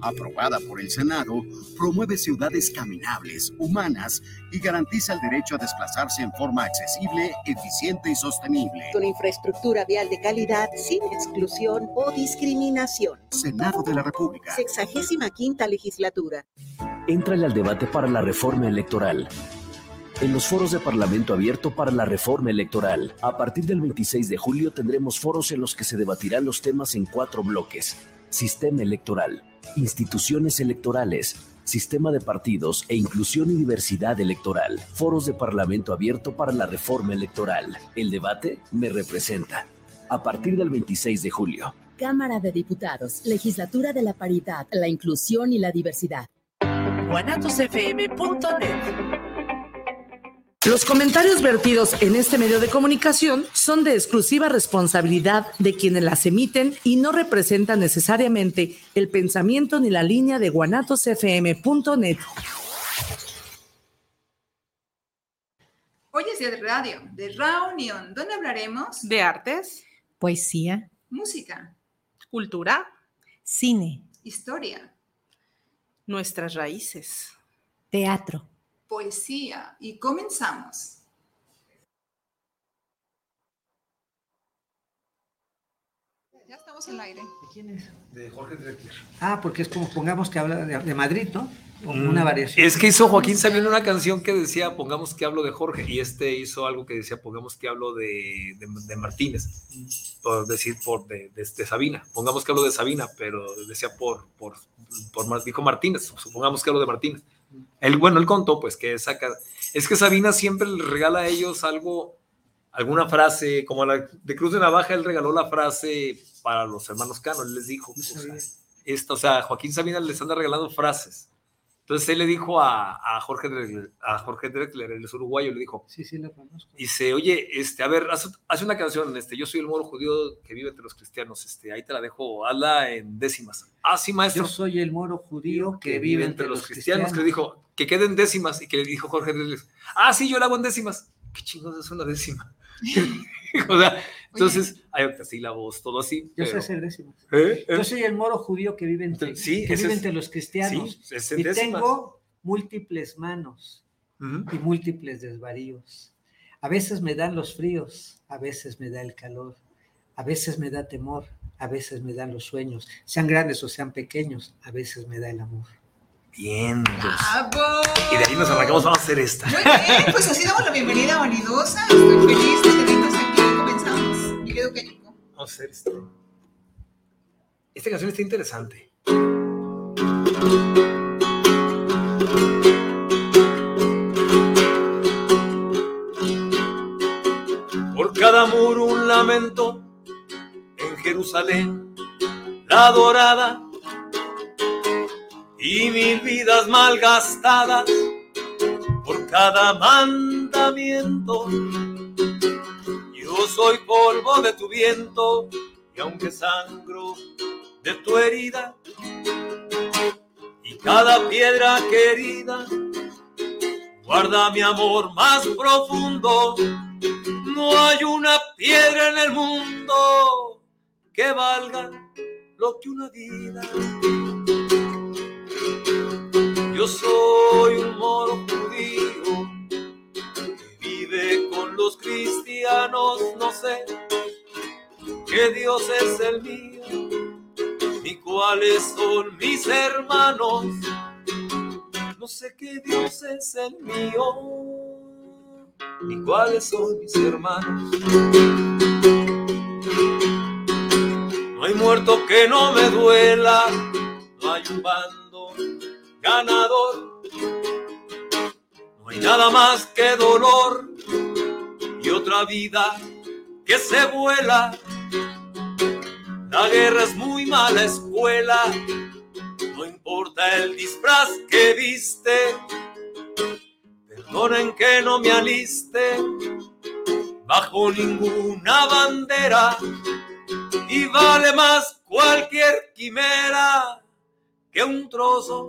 Aprobada por el Senado, promueve ciudades caminables, humanas y garantiza el derecho a desplazarse en forma accesible, eficiente y sostenible. Con infraestructura vial de calidad, sin exclusión o discriminación. Senado de la República. Sexagésima quinta legislatura. Entrale al debate para la reforma electoral en los foros de Parlamento Abierto para la Reforma Electoral. A partir del 26 de julio tendremos foros en los que se debatirán los temas en cuatro bloques. Sistema electoral, instituciones electorales, sistema de partidos e inclusión y diversidad electoral. Foros de Parlamento Abierto para la Reforma Electoral. El debate me representa. A partir del 26 de julio. Cámara de Diputados, Legislatura de la Paridad, la Inclusión y la Diversidad. Los comentarios vertidos en este medio de comunicación son de exclusiva responsabilidad de quienes las emiten y no representan necesariamente el pensamiento ni la línea de guanatosfm.net. Hoy es día de radio, de reunión, ¿Dónde hablaremos de artes, poesía, música, cultura, cine, historia, nuestras raíces, teatro poesía y comenzamos. Ya estamos en el aire. ¿De quién es? De Jorge Drexler. Ah, porque es como pongamos que habla de, Madrid, ¿no? una mm, variación. Es que hizo Joaquín Sabina una canción que decía, pongamos que hablo de Jorge, y este hizo algo que decía, pongamos que hablo de, de, Martínez, por decir, por de, de, Sabina, pongamos que hablo de Sabina, pero decía por, por, por, dijo Martínez, supongamos que hablo de Martínez. Él, bueno, él contó pues que saca, es que Sabina siempre le regala a ellos algo, alguna frase, como la de Cruz de Navaja, él regaló la frase para los hermanos Cano, él les dijo, o sea, esto, o sea, Joaquín Sabina les anda regalando frases. Entonces él le dijo a, a Jorge Drexler, a Jorge Drexler, el uruguayo, le dijo, sí, sí, lo conozco. Dice, oye, este, a ver, hace, una canción, este, yo soy el moro judío que vive entre los cristianos, este, ahí te la dejo, hazla en décimas. Ah, sí, maestro. Yo soy el moro judío que, vive entre, los, cristianos, que le dijo, que queden décimas, y que le dijo Jorge Drexler, ah, sí, yo la hago en décimas. ¿Qué chingados es una décima? o sea, entonces, hay octasílabos, todo así. Yo sé hacer décimas. ¿Eh? Yo soy el moro judío que vive entre, que vive entre los cristianos. y tengo múltiples manos y múltiples desvaríos. A veces me dan los fríos, a veces me da el calor, a veces me da temor, a veces me dan los sueños, sean grandes o sean pequeños, a veces me da el amor. Bien. Y de ahí nos arrancamos, vamos a hacer esta. Muy bien, pues así damos la bienvenida a Vanidosa. Estoy feliz de tenernos aquí. Comenzamos. Mi querido Kenico. Vamos a hacer esto. Esta canción está interesante. Por cada muro un lamento en Jerusalén, la dorada y mil vidas malgastadas por cada mandamiento. Yo soy polvo de tu viento y aunque sangro de tu herida y cada piedra querida guarda mi amor más profundo. No hay una piedra en el mundo que valga lo que una vida. Soy un moro judío que vive con los cristianos, no sé qué Dios es el mío, ni cuáles son mis hermanos, no sé qué Dios es el mío, ni cuáles son mis hermanos. No hay muerto que no me duela, no hay un bando ganador. No hay nada más que dolor y otra vida que se vuela. La guerra es muy mala escuela, no importa el disfraz que viste. Perdonen que no me aliste bajo ninguna bandera y vale más cualquier quimera que un trozo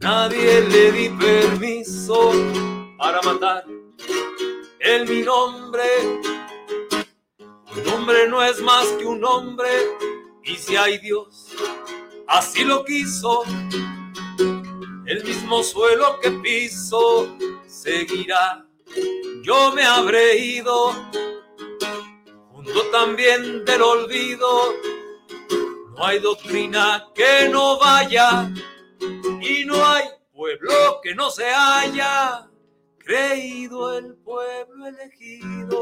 Nadie le di permiso para matar en mi nombre. Un hombre no es más que un hombre, y si hay Dios, así lo quiso. El mismo suelo que piso seguirá. Yo me habré ido, junto también del olvido. No hay doctrina que no vaya, y no hay pueblo que no se haya creído el pueblo elegido.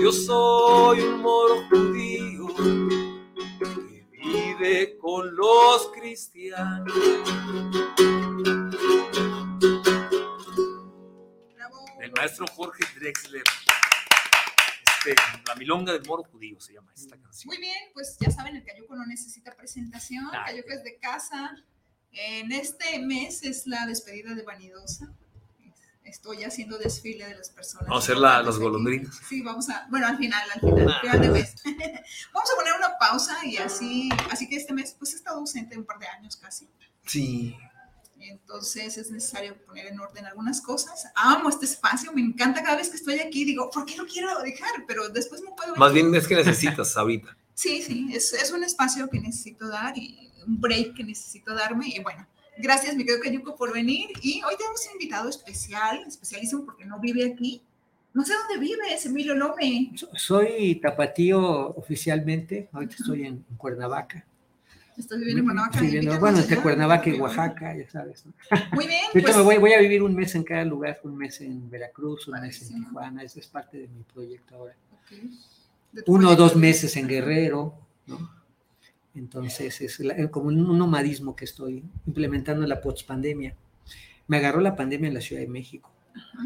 Yo soy un moro judío que vive con los cristianos. El maestro Jorge Drexler. Este, la milonga del moro judío se llama esta canción. Muy bien, pues ya saben, el Cayuco no necesita presentación. El Cayuco es de casa. En este mes es la despedida de Vanidosa. Estoy haciendo desfile de las personas. Vamos a hacer la, las golondrinas. Sí, vamos a, bueno, al final, al final, al final de mes. vamos a poner una pausa y así, así que este mes, pues he estado ausente un par de años casi. Sí. Entonces es necesario poner en orden algunas cosas. Amo este espacio, me encanta cada vez que estoy aquí. Digo, ¿por qué lo quiero dejar? Pero después no puedo. Más bien es que necesitas ahorita. sí, sí, es, es un espacio que necesito dar y un break que necesito darme. Y bueno, gracias, mi querido Cayuco, por venir. Y hoy tenemos un invitado especial, especialísimo porque no vive aquí. No sé dónde vive, es Emilio Lome. Soy tapatío oficialmente, ahorita estoy en Cuernavaca. ¿Estás viviendo en Cuernavaca? Viviendo, bueno, entre Cuernavaca y Oaxaca, ya sabes. Muy bien. Ahorita pues, me voy, voy, a vivir un mes en cada lugar, un mes en Veracruz, un mes en Tijuana, eso es parte de mi proyecto ahora. Uno o dos meses en Guerrero, ¿no? Entonces es como un nomadismo que estoy implementando en la post-pandemia. Me agarró la pandemia en la Ciudad de México.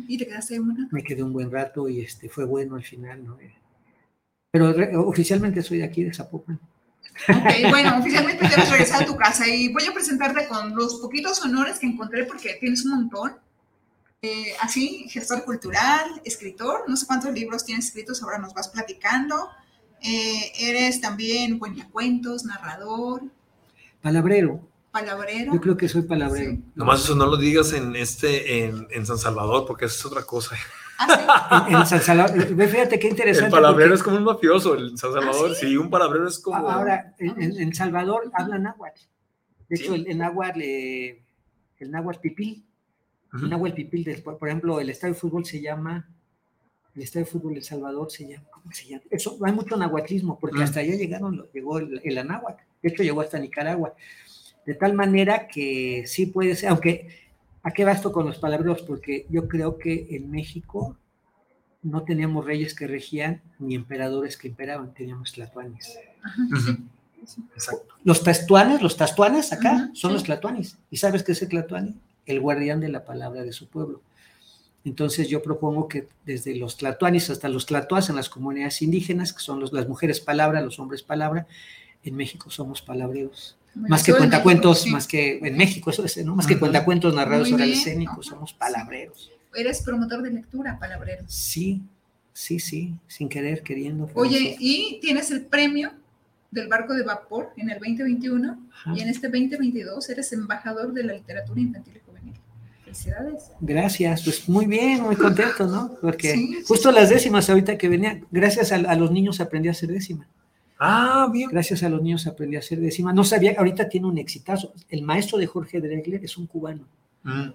¿Y te quedaste una? Me quedé un buen rato y este, fue bueno al final, ¿no? Pero oficialmente soy de aquí, de Zapopan. Ok, bueno, oficialmente debes regresar a tu casa y voy a presentarte con los poquitos honores que encontré porque tienes un montón. Eh, así, gestor cultural, escritor, no sé cuántos libros tienes escritos, ahora nos vas platicando. Eh, eres también cuentacuentos, narrador. Palabrero. Palabrero. Yo creo que soy palabrero. Nomás eso no lo digas en este, en, San Salvador, porque eso es otra cosa. ¿Ah, en, San Salvador, fíjate qué interesante. El palabrero es como un mafioso, en San Salvador, ¿Ah, sí? un palabrero es como. Ahora, en, Salvador hablan náhuatl. De hecho, el, náhuatl, eh, el náhuatl pipil, el náhuatl pipil, por ejemplo, el estadio de fútbol se llama el estadio de fútbol El Salvador se llama, ¿cómo se llama? Eso, hay mucho nahuatlismo, porque mm. hasta allá llegaron, llegó el, el anáhuac, de hecho llegó hasta Nicaragua, de tal manera que sí puede ser, aunque, ¿a qué va esto con los palabreros? Porque yo creo que en México no teníamos reyes que regían, ni emperadores que imperaban, teníamos tlatuanes. Los tastuanes, los tastuanes acá, son los tlatuanes. ¿Y sabes qué es el tlatuane? El guardián de la palabra de su pueblo. Entonces yo propongo que desde los tlatoanis hasta los tlatoas en las comunidades indígenas, que son las mujeres palabra, los hombres palabra, en México somos palabreros. Más que cuentacuentos, más que en México, eso es, ¿no? Más que cuentacuentos narrados orales escénicos, somos palabreros. Eres promotor de lectura, palabrero. Sí, sí, sí, sin querer, queriendo. Oye, y tienes el premio del barco de vapor en el 2021 y en este 2022 eres embajador de la literatura infantil Gracias, pues muy bien, muy contento, ¿no? Porque justo las décimas ahorita que venía, gracias a, los niños aprendí a hacer décima. Ah, bien. Gracias a los niños aprendí a hacer décima. No sabía, ahorita tiene un exitazo. El maestro de Jorge Dregler es un cubano. Mm.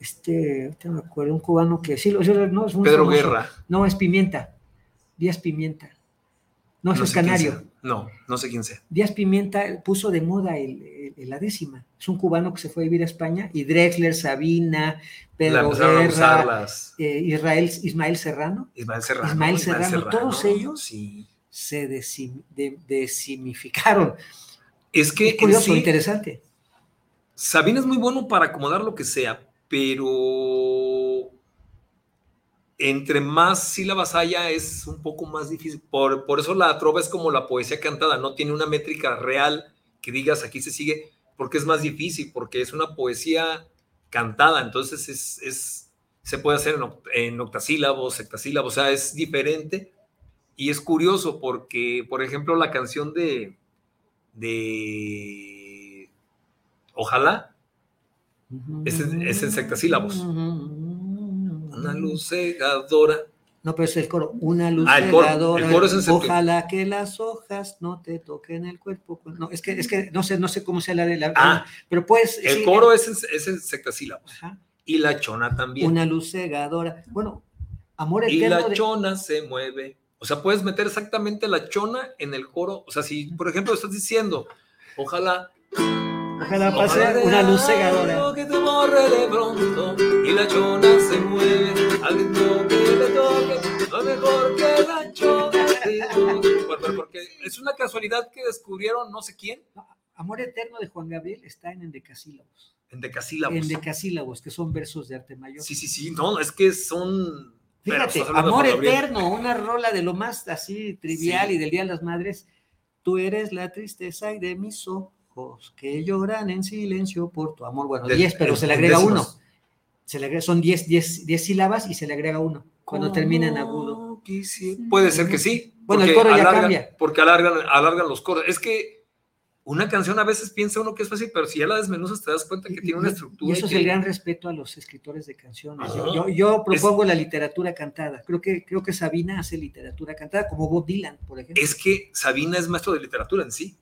Este, no me acuerdo, un cubano que sí, no, es muy Pedro Guerra. No, es Pimienta. Díaz Pimienta. No, es canario. No, no sé quién sea. Díaz Pimienta puso de moda el, la décima. Es un cubano que se fue a vivir a España y Drexler, Sabina, Pedro Guerra, eh, Israel, Ismael Serrano. Ismael Serrano. Ismael Serrano, todos ellos se decimificaron. Es que es curioso, interesante. Sabina es muy bueno para acomodar lo que sea, pero entre más sílabas haya es un poco más difícil. Por, por eso la trova es como la poesía cantada, no tiene una métrica real que digas aquí se sigue, porque es más difícil, porque es una poesía cantada, entonces es, es se puede hacer en, octasílabos, sectasílabos, o sea, es diferente y es curioso porque, por ejemplo, la canción de, de Ojalá es, es en sectasílabos. Una luz cegadora no, pero es el coro. Una luz ah, el coro, es Ojalá que las hojas no te toquen el cuerpo. No, es que, es que no sé, no sé cómo sea la de la. Ah, pero pues. El coro es en, es en sectasílabos. Y la chona también. Una luz cegadora. Bueno, amor eterno. Y la chona se mueve. O sea, puedes meter exactamente la chona en el coro. O sea, si, por ejemplo, estás diciendo, ojalá Ojalá pase una luz cegadora. Que te borre de pronto y la chona se mueve al ritmo que le toque, lo mejor que la chona Porque es una casualidad que descubrieron no sé quién. Amor Eterno de Juan Gabriel está en endecasílabos. Endecasílabos. Endecasílabos, que son versos de arte mayor. Sí, sí, sí, no, es que son... Fíjate, Amor Eterno, una rola de lo más así trivial y del Día de las Madres. Tú eres la tristeza y de mis ojos que lloran en silencio por tu amor. Bueno, 10, pero se le agrega uno. Se le agrega, son 10 sílabas y se le agrega uno cuando termina en agudo. Puede ser que sí. Bueno, el coro ya cambia. Porque alargan, alargan los coros. Es que una canción a veces piensa uno que es fácil, pero si ya la desmenuzas te das cuenta que tiene una estructura. Y eso es el gran respeto a los escritores de canciones. Yo, propongo la literatura cantada. Creo que, creo que Sabina hace literatura cantada, como Bob Dylan, por ejemplo. Es que Sabina es maestro de literatura en sí.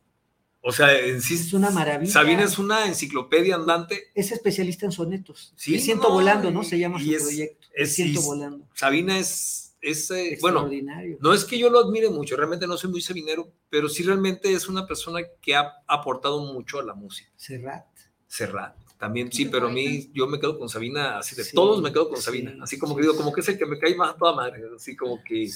O sea, en sí. Es una maravilla. Sabina es una enciclopedia andante. Es especialista en sonetos. Sí. Me siento volando, ¿no? Se llama su proyecto. Es, siento volando. Sabina es. Es eh, bueno, no es que yo lo admire mucho, realmente no soy muy sabinero, pero sí realmente es una persona que ha aportado mucho a la música. Serrat. Serrat. También sí, pero a mí yo me quedo con Sabina, así de todos me quedo con Sabina, así como que digo, como que es el que me cae más a toda madre, así como que,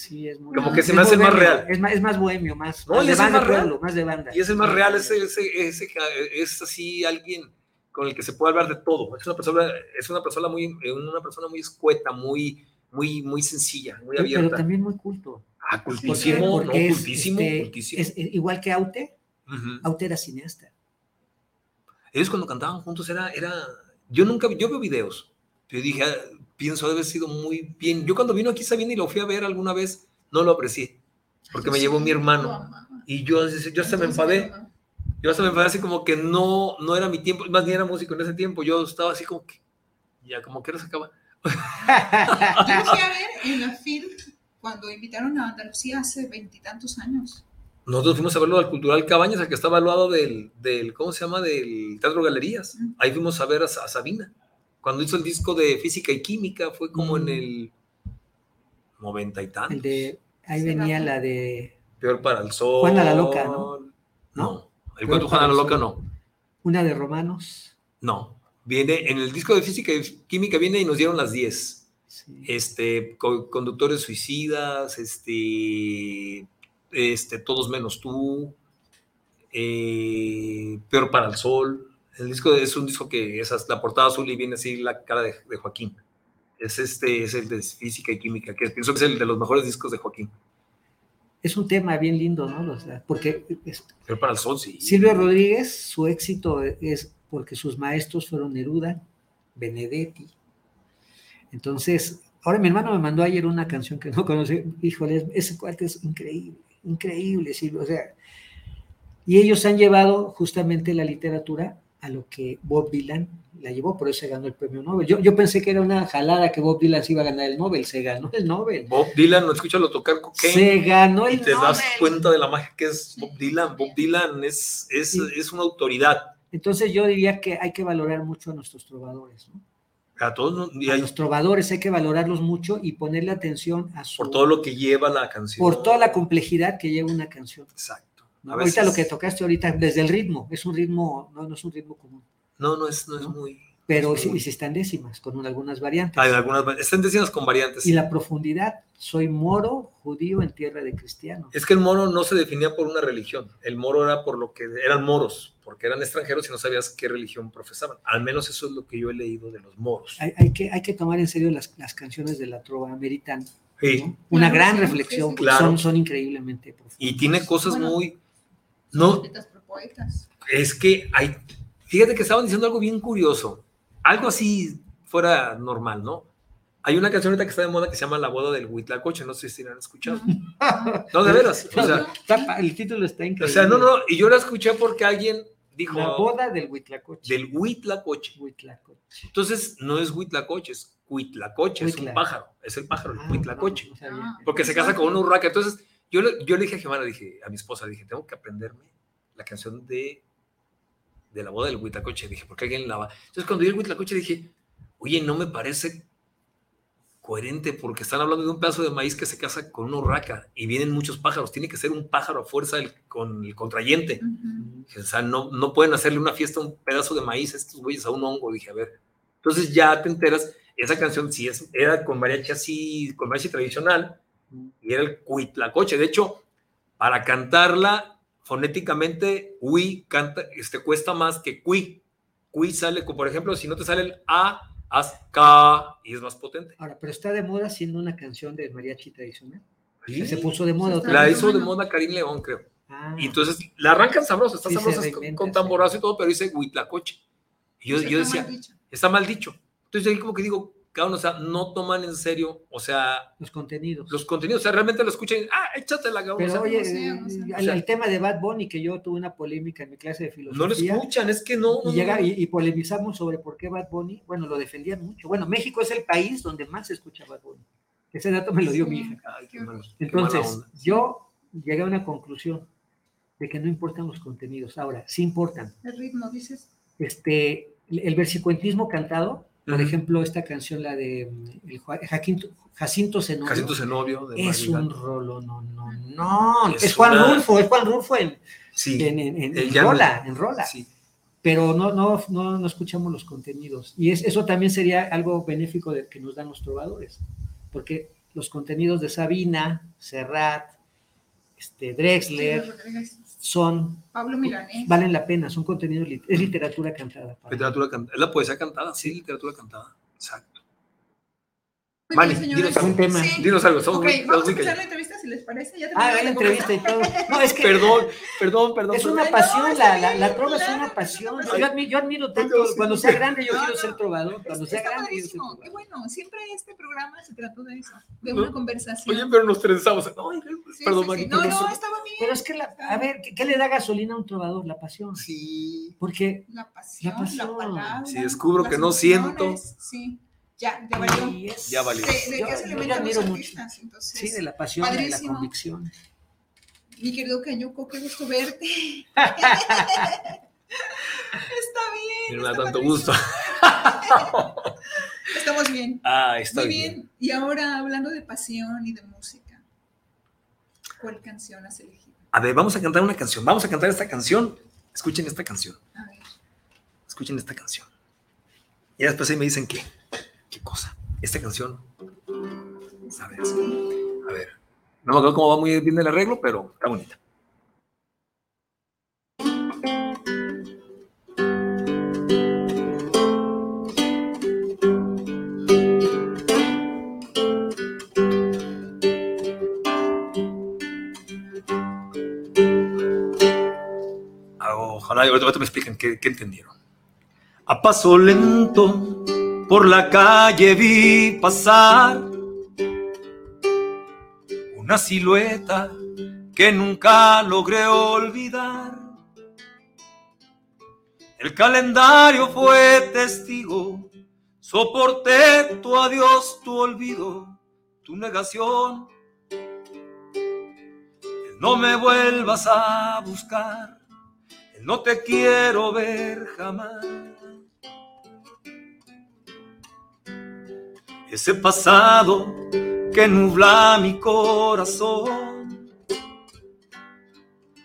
como que se me hace más real. Es más, es más bohemio, más, no, de banda, más, real. más de banda. Y ese es más real, ese, ese, ese, es así alguien con el que se puede hablar de todo. Es una persona, es una persona muy, una persona muy escueta, muy, muy, muy sencilla, muy abierta. Pero también muy culto. Ah, cultísimo, no, cultísimo, este, cultísimo. Es, igual que Aute, Aute era cineasta ellos cuando cantaban juntos era, era, yo nunca, yo veo videos, yo dije, ah, pienso, debe haber sido muy bien. Yo cuando vino aquí Sabina y lo fui a ver alguna vez, no lo aprecié, porque me llevó mi hermano. Y yo, yo hasta me enfadé. Yo hasta me enfadé así como que no, no era mi tiempo, más ni era músico en ese tiempo. Yo estaba así como que, ya como que no se acaba. Yo fui a ver en la film cuando invitaron a Andalucía hace veintitantos años. Nosotros fuimos a verlo al Cultural Cabañas, el que estaba al lado del, del, ¿cómo se llama? Del Teatro Galerías. Ahí fuimos a ver a, Sabina. Cuando hizo el disco de Física y Química, fue como en el noventa y tantos. de, ahí venía la de... Peor para el sol. Juana la Loca, ¿no? No, el cuento Juana la Loca no. Una de Romanos. No, viene, en el disco de Física y Química viene y nos dieron las 10. Este, conductores suicidas, este, este, Todos menos tú, eh, Peor para el Sol. El disco es un disco que es la portada azul y viene así la cara de, Joaquín. Es este, es el de física y química, que pienso que es el de los mejores discos de Joaquín. Es un tema bien lindo, ¿no? porque Peor para el Sol, sí. Silvio Rodríguez, su éxito es porque sus maestros fueron Neruda, Benedetti. Entonces, ahora mi hermano me mandó ayer una canción que no conocí. Híjole, ese cuate es increíble increíble, sí, o sea, y ellos han llevado justamente la literatura a lo que Bob Dylan la llevó, por eso se ganó el premio Nobel. Yo, yo pensé que era una jalada que Bob Dylan se iba a ganar el Nobel, se ganó el Nobel. Bob Dylan, no escúchalo tocar cocaine. Se ganó el y te das cuenta de la magia que es Bob Dylan. Bob Dylan es, es, es una autoridad. Entonces yo diría que hay que valorar mucho a nuestros trovadores, ¿no? A todos los trovadores hay que valorarlos mucho y ponerle atención a su... Por todo lo que lleva la canción. Por toda la complejidad que lleva una canción. Exacto. Ahorita lo que tocaste ahorita, desde el ritmo, es un ritmo, no, no es un ritmo común. No, no es, no es muy... Pero sí, sí está en décimas, con algunas variantes. Hay algunas, están décimas con variantes. Y la profundidad, soy moro, judío en tierra de cristianos. Es que el moro no se definía por una religión, el moro era por lo que eran moros, porque eran extranjeros y no sabías qué religión profesaban. Al menos eso es lo que yo he leído de los moros. Hay, que, hay que tomar en serio las, las canciones de la trova americana. Una gran reflexión, son, son increíblemente profundas. Y tiene cosas muy... No, poetas. Es que hay, fíjate que estaban diciendo algo bien curioso, algo así fuera normal, ¿no? Hay una canción ahorita que está de moda que se llama La boda del Huitlacoche, no sé si la han escuchado. No, de veras. O sea, el título está increíble. O sea, no, no, y yo la escuché porque alguien dijo. La boda del Huitlacoche. Del Huitlacoche. Huitlacoche. Entonces, no es Huitlacoche, es Huitlacoche, es un pájaro, es el pájaro, el ah, Huitlacoche. porque se casa con una urraca. Entonces, yo, yo le dije a Gemana, dije, a mi esposa, dije, tengo que aprenderme la canción de, de la boda del Huitlacoche. Dije, porque alguien la va. Entonces, cuando vi el Huitlacoche, dije, oye, no me parece coherente porque están hablando de un pedazo de maíz que se casa con una urraca y vienen muchos pájaros. Tiene que ser un pájaro a fuerza con el contrayente. O sea, no, no pueden hacerle una fiesta a un pedazo de maíz estos güeyes a un hongo. Dije, a ver. Entonces ya te enteras, esa canción sí es, era con mariachi así, con mariachi tradicional y era el cuitlacoche. De hecho, para cantarla fonéticamente, ui canta, este, cuesta más que cui. Cui sale, por ejemplo, si no te sale el A, haz K y es más potente. Ahora, pero está de moda siendo una canción de mariachi tradicional. Se puso de moda. La hizo de moda Karim León, creo. Ah. y entonces la arrancan sabrosa, está sabrosa con, tamborazo y todo, pero dice Huitlacoche. Y yo, yo decía, está mal dicho. Entonces ahí como que digo, o sea, no toman en serio, o sea... Los contenidos. Los contenidos, o sea, realmente lo escuchan, ah, échate la Pero o oye, el, tema de Bad Bunny, que yo tuve una polémica en mi clase de filosofía. No lo escuchan, es que no. Y, llega, y, polemizamos sobre por qué Bad Bunny, bueno, lo defendían mucho. Bueno, México es el país donde más se escucha Bad Bunny. Ese dato me lo dio mi hija. Entonces, yo llegué a una conclusión de que no importan los contenidos. Ahora, sí importan. El ritmo, dices. Este, el versicuentismo cantado por ejemplo, esta canción, la de mm, el Jacinto, Jacinto Zenobio. Jacinto Zenobio. es un rolo, no, no, no. Es, Juan Rulfo, es Juan Rulfo en, sí, en, en, Rola, en Rola. Sí. Pero no, no, no, no, escuchamos los contenidos. Y es, eso también sería algo benéfico de, que nos dan los trovadores. Porque los contenidos de Sabina, Serrat, este, Drexler, son Pablo Milanés. valen la pena, son contenidos, es literatura cantada. Literatura cantada, es la poesía cantada, sí, literatura cantada, exacto. Mani, dinos, un tema. dinos algo. Somos okay, vamos a empezar la entrevista si les parece. Ya ah, la entrevista y todo. No, es que, perdón, perdón, perdón. Es una pasión, no, la, la, la, trova es una pasión. Yo, admiro, yo admiro tanto, cuando sea grande yo quiero ser trovador. Cuando sea grande yo ser Qué bueno, siempre este programa se trató de eso, de una conversación. Oye, pero nos trenzamos. No, perdón, Mani. No, no, estaba bien. Pero es que, a ver, ¿qué, le da gasolina a un trovador? La pasión. Sí. Porque la pasión, la, pasión. la palabra. Si descubro que no siento. Sí. Ya, ya valió. ya valió. De, de yo, se le admiro mucho. Entonces, sí, de la pasión, y de la convicción. Mi querido Cayuco, qué gusto verte. está bien. Me da tanto gusto. Estamos bien. Ah, está Muy bien. Y ahora, hablando de pasión y de música, ¿cuál canción has elegido? A ver, vamos a cantar una canción. Vamos a cantar esta canción. Escuchen esta canción. A ver. Escuchen esta canción. Y después ahí me dicen qué cosa. Esta canción, ¿sabes? A ver, no me acuerdo cómo va muy bien el arreglo, pero está bonita. Ah, ojalá ahorita me expliquen qué, qué entendieron. A paso lento por la calle vi pasar una silueta que nunca logré olvidar. El calendario fue testigo, soporté tu adiós, tu olvido, tu negación. no me vuelvas a buscar, no te quiero ver jamás. Ese pasado que nubla mi corazón.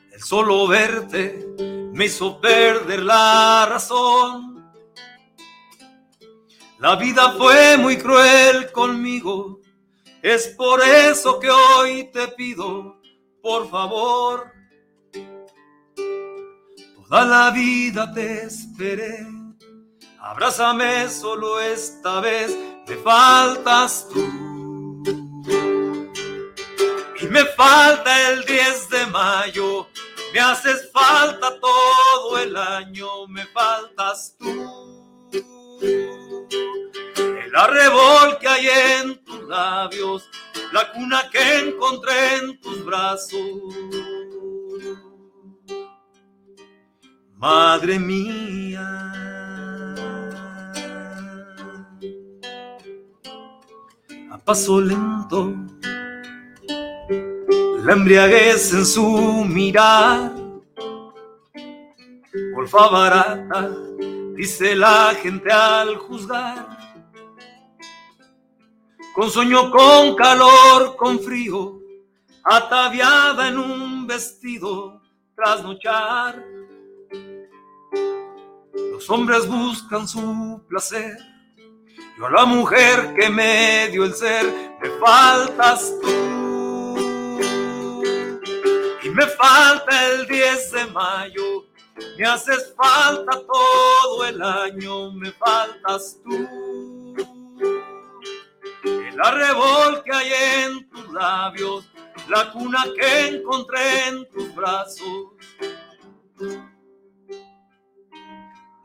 El solo verte me hizo perder la razón. La vida fue muy cruel conmigo, es por eso que hoy te pido, por favor. Toda la vida te esperé, abrázame solo esta vez me faltas tú. Y me falta el 10 de mayo, Me haces falta todo el año, me faltas tú. El arrebol que hay en tus labios, la cuna que encontré en tus brazos. Madre mía. Paso lento la embriaguez en su mirar. Golfa barata, dice la gente al juzgar. Con sueño, con calor, con frío, ataviada en un vestido trasnochar. Los hombres buscan su placer. Yo a la mujer que me dio el ser, me faltas tú me falta el 10 de mayo, me haces falta todo el año, me faltas tú. El arrebol que hay en tus labios, la cuna que encontré en tus brazos.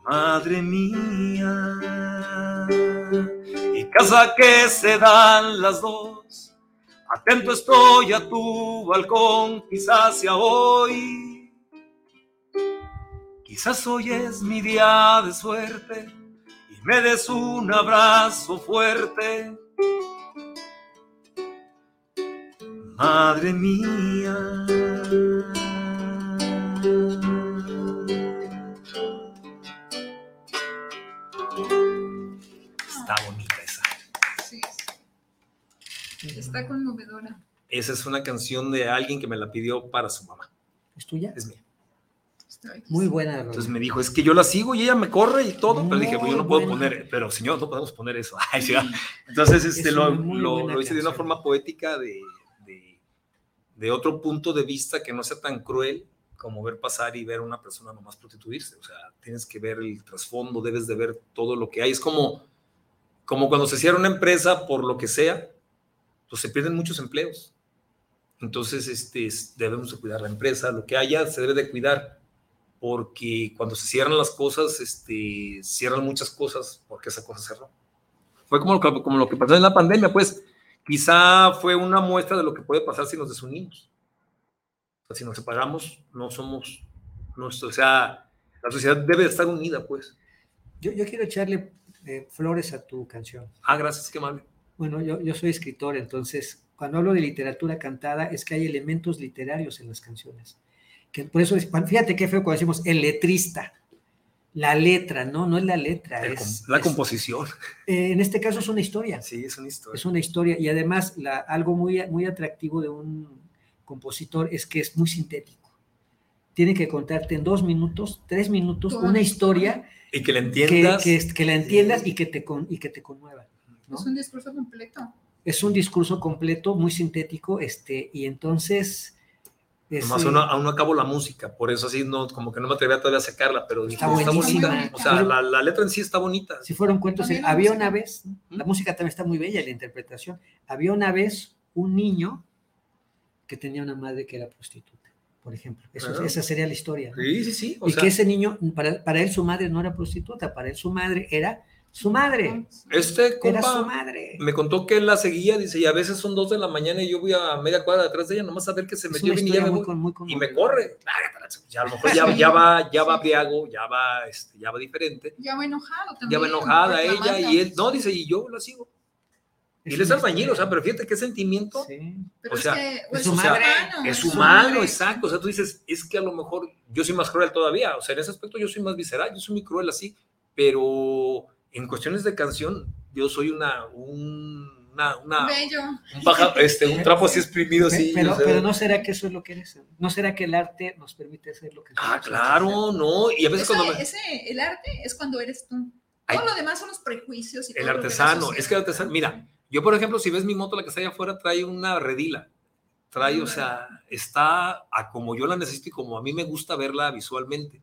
Madre mía, y casa que se dan las dos Atento estoy a tu balcón, quizás sea hoy. Quizás hoy es mi día de suerte y me des un abrazo fuerte. Madre mía. Está conmovedora. Esa es una canción de alguien que me la pidió para su mamá. ¿Es tuya? Es mía. Muy buena. Entonces me dijo, es que yo la sigo y ella me corre y todo, pero dije, pues yo no puedo poner, pero señor, no podemos poner eso. Entonces este, lo, lo, hice de una forma poética de, de, de, otro punto de vista que no sea tan cruel como ver pasar y ver a una persona nomás prostituirse. O sea, tienes que ver el trasfondo, debes de ver todo lo que hay. Es como, como cuando se cierra una empresa por lo que sea, pues se pierden muchos empleos. Entonces, este, debemos de cuidar la empresa, lo que haya se debe de cuidar, porque cuando se cierran las cosas, este, cierran muchas cosas porque esa cosa cerró. Fue como lo, que, como lo que pasó en la pandemia, pues quizá fue una muestra de lo que puede pasar si nos desunimos. O sea, si nos separamos, no somos nuestro, o sea, la sociedad debe estar unida, pues. Yo, yo quiero echarle eh, flores a tu canción. Ah, gracias, qué amable. Bueno, yo, yo soy escritor, entonces cuando hablo de literatura cantada es que hay elementos literarios en las canciones. Que por eso, fíjate qué feo cuando decimos el letrista. La letra, ¿no? No es la letra. es, la composición. Eh, en este caso es una historia. Sí, es una historia. Es una historia. Y además, la, algo muy, muy atractivo de un compositor es que es muy sintético. Tiene que contarte en dos minutos, tres minutos, una historia. Y que la entiendas. Que, que, la entiendas y, que te y que te conmueva. Es un discurso completo. Es un discurso completo, muy sintético, este, y entonces... Nomás aún no acabo la música, por eso así no, como que no me atrevía todavía a sacarla, pero está, bonita. O sea, la, letra en sí está bonita. Si fueron cuentos, había una vez, la música también está muy bella, la interpretación. Había una vez un niño que tenía una madre que era prostituta, por ejemplo. Eso, Esa sería la historia. Sí, sí, sí. y que ese niño, para, para él su madre no era prostituta, para él su madre era su madre. Este compa su madre. me contó que él la seguía, dice, y a veces son dos de la mañana y yo voy a media cuadra detrás de ella, nomás a ver que se metió bien y, ya me y me corre. Ya a lo mejor ya, ya va, ya va briago, ya va, este, ya va diferente. Ya va enojado también. Ya va enojada ella y él, no, dice, y yo la sigo. Y él es albañil, o sea, pero fíjate qué sentimiento. Sí. o sea, es, su madre. es su mano, exacto. O sea, tú dices, es que a lo mejor yo soy más cruel todavía. O sea, en ese aspecto yo soy más visceral, yo soy muy cruel así, pero en cuestiones de canción, yo soy una, un, una, una Un, paja, este, un trapo así exprimido, sí. Pero, pero, no será que eso es lo que eres, no será que el arte nos permite hacer lo que Ah, claro, no, y a veces cuando... Ese, el arte es cuando eres tú. Todo lo demás son los prejuicios. Y el artesano, es que el artesano, mira, yo por ejemplo, si ves mi moto, la que está allá afuera, trae una redila. Trae, o sea, está a como yo la necesito y como a mí me gusta verla visualmente.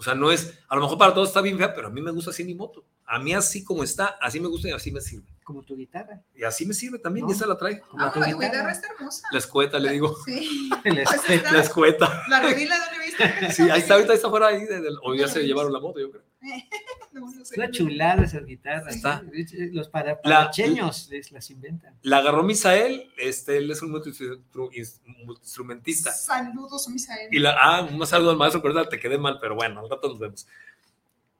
O sea, no es, a lo mejor para todos está bien fea, pero a mí me gusta así mi moto. A mí así como está, así me gusta y así me sirve. Como tu guitarra. Y así me sirve también, y esa la trae. Ah, tu guitarra. está hermosa. La escueta, le digo. Sí. la, escueta. la. La rodilla, ¿dónde viste? Sí, ahí está, ahorita está fuera ahí. o ya se llevaron la moto, yo creo. no, no sé. Una chulada esa guitarra. Está. Los para, paracheños les las inventan. La agarró Misael, este, él es un instrumentista. Saludos, Misael. Y la, ah, un saludo al maestro, pero te quedé mal, pero bueno, al rato nos vemos.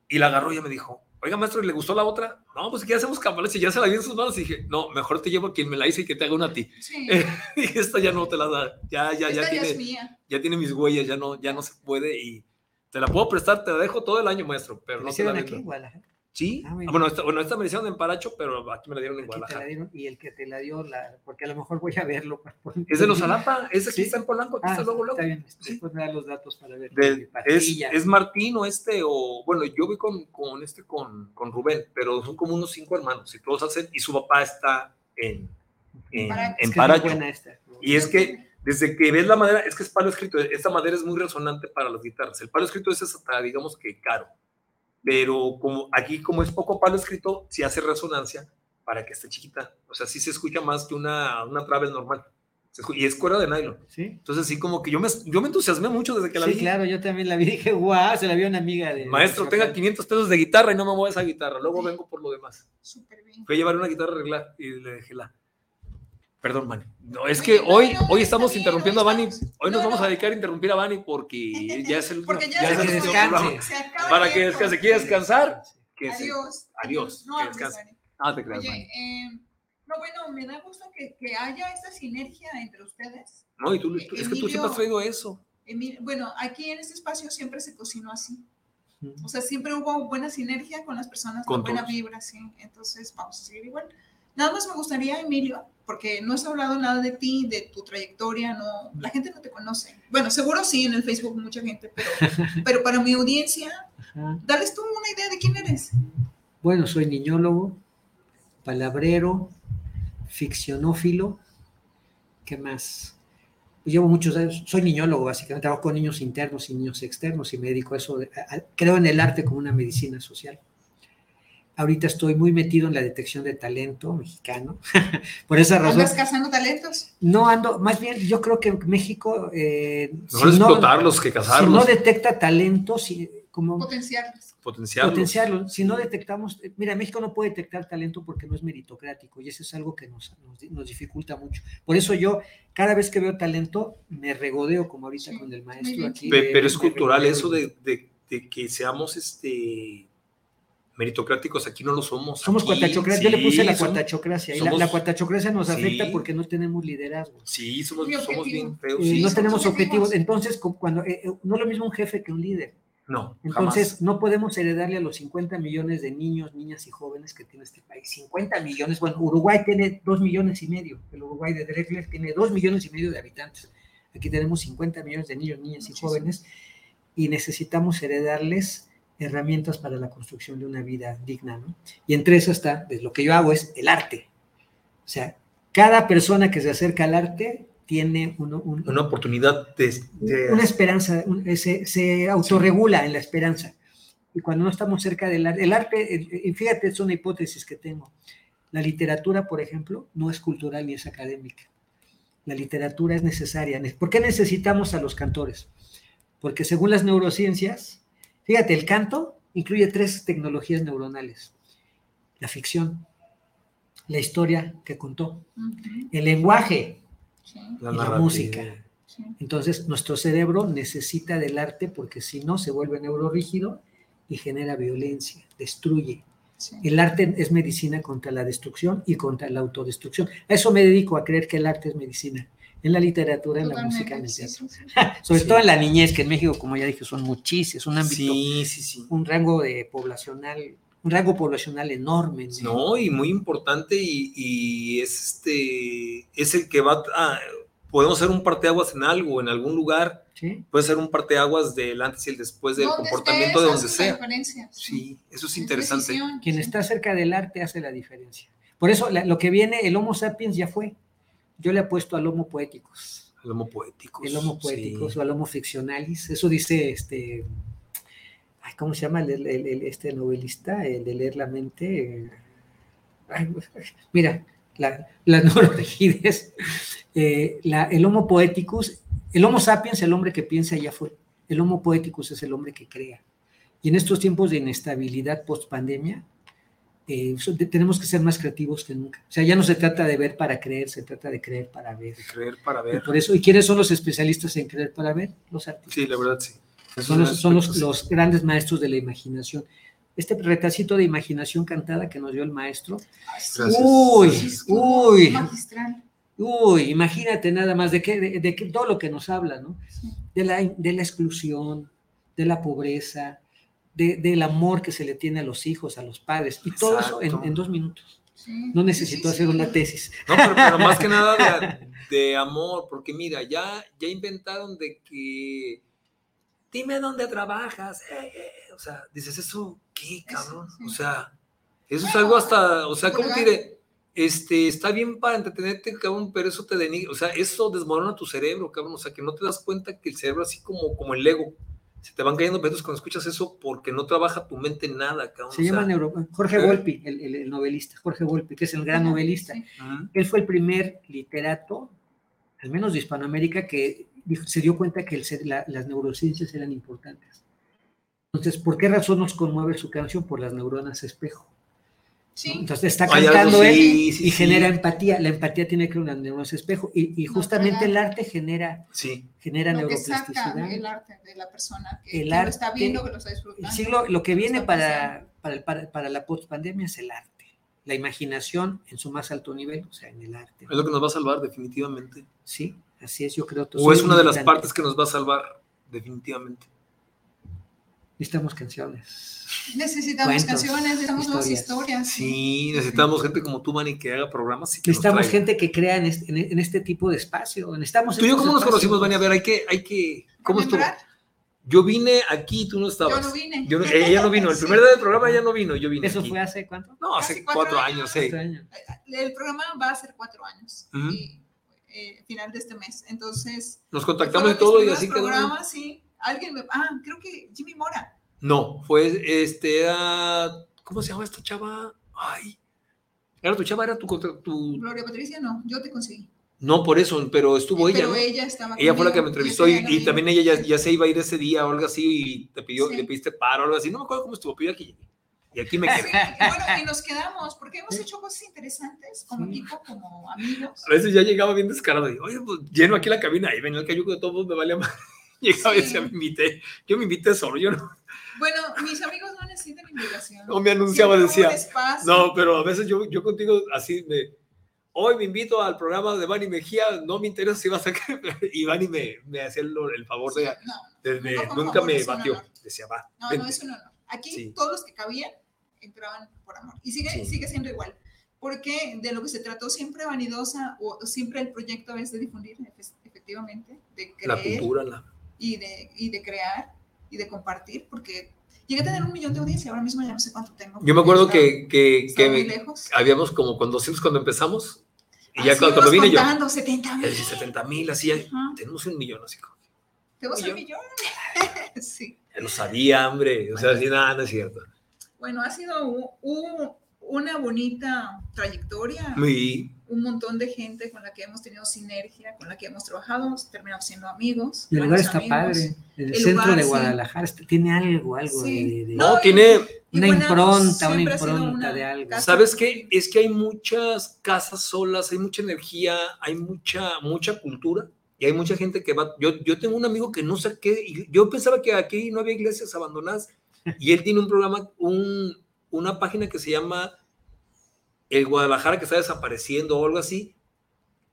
Y la agarró y me dijo, oiga, maestro, ¿le gustó la otra? No, pues si hacemos campales y ya se la vi en sus manos. Y dije, no, mejor te llevo a quien me la hizo y que te haga una a ti. Sí. y esta ya no te la da, ya, ya, ya tiene, ya tiene mis huellas, ya no, ya no se puede y te la puedo prestar, te la dejo todo el año, maestro, pero no te la aquí, Sí, ah, bueno, esta, bueno, esta me hicieron en Paracho, pero aquí me la dieron en Guadalajara. y el que te la dio, la, porque a lo mejor voy a verlo. Es de los Alapa, es aquí está en Polanco, aquí ah, está luego, luego. Está bien, después me da los datos para ver. es, es Martín o este, o bueno, yo vi con, con este, con, con Rubén, pero son como unos cinco hermanos, y todos hacen, y su papá está en, en, en Paracho. Y es que desde que ves la madera, es que es palo escrito, esta madera es muy resonante para las guitarras. El palo escrito es hasta, digamos que caro pero como aquí como es poco palo escrito, sí hace resonancia para que esté chiquita. O sea, sí se escucha más que una, una travel normal. Y es cuerda de nylon. ¿Sí? Entonces, sí, como que yo me, yo me entusiasmé mucho desde que la vi. Sí, claro, yo también la vi. Dije, guau, se la vio una amiga de. Maestro, tenga 500 pesos de guitarra y no me mueva esa guitarra. Luego vengo por lo demás. Súper bien. Fui a llevar una guitarra arreglada y le dejé la. Perdón, Vani. No, es que hoy, hoy estamos interrumpiendo a Vani. Hoy nos vamos a dedicar a interrumpir a Vani porque ya es el porque ya, es el Para que descanse. ¿Quiere descansar? Que adiós. adiós. No, que. Ah, te creas, Oye, eh, no, bueno, me da gusto que, que, haya esta sinergia entre ustedes. No, y tú, es que tú siempre has traído eso. bueno, aquí en este espacio siempre se cocinó así. O sea, siempre hubo buena sinergia con las personas, con buena vibra, sí. Entonces, vamos a seguir igual. Nada más me gustaría, Emilio, porque no has hablado nada de ti, de tu trayectoria, no, la gente no te conoce. Bueno, seguro sí en el Facebook mucha gente, pero, pero para mi audiencia, dales tú una idea de quién eres. Bueno, soy niñólogo, palabrero, ficcionófilo, ¿qué más? Pues llevo muchos años, soy niñólogo básicamente, trabajo con niños internos y niños externos y me dedico a eso, creo en el arte como una medicina social. Ahorita estoy muy metido en la detección de talento mexicano. Por esa razón. ¿Andas cazando talentos? No ando, más bien yo creo que México. Eh, si no explotarlos que cazarlos. Si no detecta talentos, como. Potenciarlos. Potenciarlos. Potenciarlos. Si no detectamos. Mira, México no puede detectar talento porque no es meritocrático y eso es algo que nos, nos, dificulta mucho. Por eso yo, cada vez que veo talento, me regodeo como ahorita con el maestro aquí. Pero, es cultural eso de, de, de que seamos este meritocráticos aquí no lo somos. Somos cuatachocracia, yo le puse la cuatachocracia. y la, la, cuatachocracia nos afecta porque no tenemos liderazgo. Sí, somos, somos bien feos. Eh, no tenemos objetivos. Entonces, cuando eh, eh, no es lo mismo un jefe que un líder. No. Entonces, no podemos heredarle a los 50 millones de niños, niñas y jóvenes que tiene este país. 50 millones. Bueno, Uruguay tiene 2 millones y medio. El Uruguay de Drexler tiene 2 millones y medio de habitantes. Aquí tenemos 50 millones de niños, niñas y jóvenes. Y necesitamos heredarles herramientas para la construcción de una vida digna, ¿no? Y entre eso está, pues, lo que yo hago es el arte. O sea, cada persona que se acerca al arte tiene una oportunidad de, Una esperanza, se, se, autorregula en la esperanza. Y cuando no estamos cerca del arte, el arte, y fíjate, es una hipótesis que tengo. La literatura, por ejemplo, no es cultural ni es académica. La literatura es necesaria. ¿Por qué necesitamos a los cantores? Porque según las neurociencias, Fíjate, el canto incluye tres tecnologías neuronales. La ficción, la historia que contó, el lenguaje y la música. Entonces, nuestro cerebro necesita del arte porque si no se vuelve neurorígido y genera violencia, destruye. El arte es medicina contra la destrucción y contra la autodestrucción. A eso me dedico a creer que el arte es medicina en la literatura, en la música, en el teatro. Sobre todo en la niñez, que en México, como ya dije, son muchísimos, un ámbito, un rango de poblacional, un rango poblacional enorme. No, y muy importante, y, es este, es el que va a, podemos ser un parteaguas en algo, en algún lugar. Puede ser un parteaguas del antes y el después del comportamiento de donde sea. Sí, eso es interesante. Quien está cerca del arte hace la diferencia. Por eso lo que viene, el Homo sapiens ya fue. Yo le apuesto al Homo poéticos. Al Homo poéticos. El Homo poéticos o al Homo ficcionalis. Eso dice este ¿cómo se llama el, este novelista? El de leer la mente. mira, la, las neurotegides, eh, el Homo poeticus, el Homo sapiens, el hombre que piensa ya fue. El Homo poeticus es el hombre que crea. Y en estos tiempos de inestabilidad post pandemia, eh, tenemos que ser más creativos que nunca. O sea, ya no se trata de ver para creer, se trata de creer para ver. creer para ver. Y por eso, ¿y quiénes son los especialistas en creer para ver? Los artistas. Sí, la verdad, sí. Son, los, son los, grandes maestros de la imaginación. Este retacito de imaginación cantada que nos dio el maestro. Uy, uy. Uy, imagínate nada más de, qué, de, todo lo que nos habla, ¿no? De, la, de la exclusión, de la pobreza, del amor que se le tiene a los hijos, a los padres, y todo eso en, dos minutos. no necesito hacer una tesis. No, pero, más que nada de, amor, porque mira, ya, ya inventaron de que dime dónde trabajas. Eh, eh, o sea, dices, ¿eso qué, cabrón? O sea, eso es algo hasta, o sea, ¿cómo te diré? Este, está bien para entretenerte, cabrón, pero eso te denigra, o sea, eso desmorona tu cerebro, cabrón, o sea, que no te das cuenta que el cerebro así como, como el ego, se te van cayendo pedazos cuando escuchas eso porque no trabaja tu mente en nada, cabrón. Se llama neuro... Jorge ¿eh? Volpi, el, novelista, Jorge Volpi, que es el gran novelista. Él fue el primer literato, al menos de Hispanoamérica, que se dio cuenta que las neurociencias eran importantes. Entonces, ¿por qué razón nos conmueve su canción? Por las neuronas espejo. Entonces está cantando él y genera empatía. La empatía tiene que ver con un espejo. Y, justamente el arte genera, genera neuroplasticidad. el arte de la persona que, lo está viendo, que lo está disfrutando. siglo, lo que viene para, para, para, la post-pandemia es el arte. La imaginación en su más alto nivel, o sea, en el arte. Es lo que nos va a salvar, definitivamente. Sí, así es, yo creo. O es una de las partes que nos va a salvar, definitivamente. Necesitamos canciones. Necesitamos canciones, necesitamos nuevas historias. Sí, necesitamos gente como tú, Manny, que haga programas. Y que necesitamos gente que crea en este, en este, tipo de espacio. Necesitamos tú y yo, ¿cómo nos conocimos, Manny? A ver, hay que, hay que, ¿cómo estuvo? Yo vine aquí, tú no estabas. Yo no vine. ella no vino. El primer día del programa ella no vino, yo vine. ¿Eso fue hace cuánto? No, hace cuatro, años, sí. El programa va a ser cuatro años. y, eh, final de este mes. Entonces. Nos contactamos y todo y así programa, sí. Alguien me. Ah, creo que Jimmy Mora. No, fue este, ¿cómo se llama esta chava? Ay, era tu chava, era tu, tu... Gloria Patricia, no, yo te conseguí. No, por eso, pero estuvo ella. Pero ella estaba Ella fue la que me entrevistó y, también ella ya, ya, se iba a ir ese día o algo así y te pidió, le pediste paro o algo así. No me acuerdo cómo estuvo, pero aquí y aquí me quedé. bueno, y nos quedamos, porque hemos hecho cosas interesantes como equipo, como amigos. A veces ya llegaba bien descarado y, oye, pues lleno aquí la cabina y venía el cayuco de todos, me vale más. Llegaba y decía, me invité. Yo me invité solo, yo no. Bueno, mis amigos no necesitan invitación. No me anunciaba, decía. No, pero a veces yo, yo contigo así me. Hoy me invito al programa de Vani Mejía, no me interesa si vas a Y Vani me, me hacía el, el favor de. No, nunca, me batió. Decía, va. No, no, eso no, no. Aquí todos los que cabían entraban por amor. Y sigue, sigue siendo igual. Porque de lo que se trató siempre vanidosa, o siempre el proyecto es de difundir, efectivamente, de creer. La cultura, la... Y de, y de crear y de compartir, porque llegué a tener un millón de audiencia, ahora mismo ya no sé cuánto tengo. Yo me acuerdo que, que, que habíamos como cuando, cuando empezamos, y ya cuando, cuando vine yo. 70 mil. 70 mil, así, tenemos un millón, así como. ¿Tenemos un millón? sí. Ya lo sabía, hombre, o sea, así nada, no es cierto. Bueno, ha sido un, una bonita trayectoria. Sí un montón de gente con la que hemos tenido sinergia, con la que hemos trabajado, terminamos siendo amigos. El lugar está padre. El, centro de Guadalajara tiene algo, algo de, No, tiene una impronta, una impronta de algo. ¿Sabes qué? Es que hay muchas casas solas, hay mucha energía, hay mucha, mucha cultura. Y hay mucha gente que va. Yo, yo tengo un amigo que no sé qué. Yo pensaba que aquí no había iglesias abandonadas. Y él tiene un programa, un, una página que se llama el Guadalajara que está desapareciendo o algo así,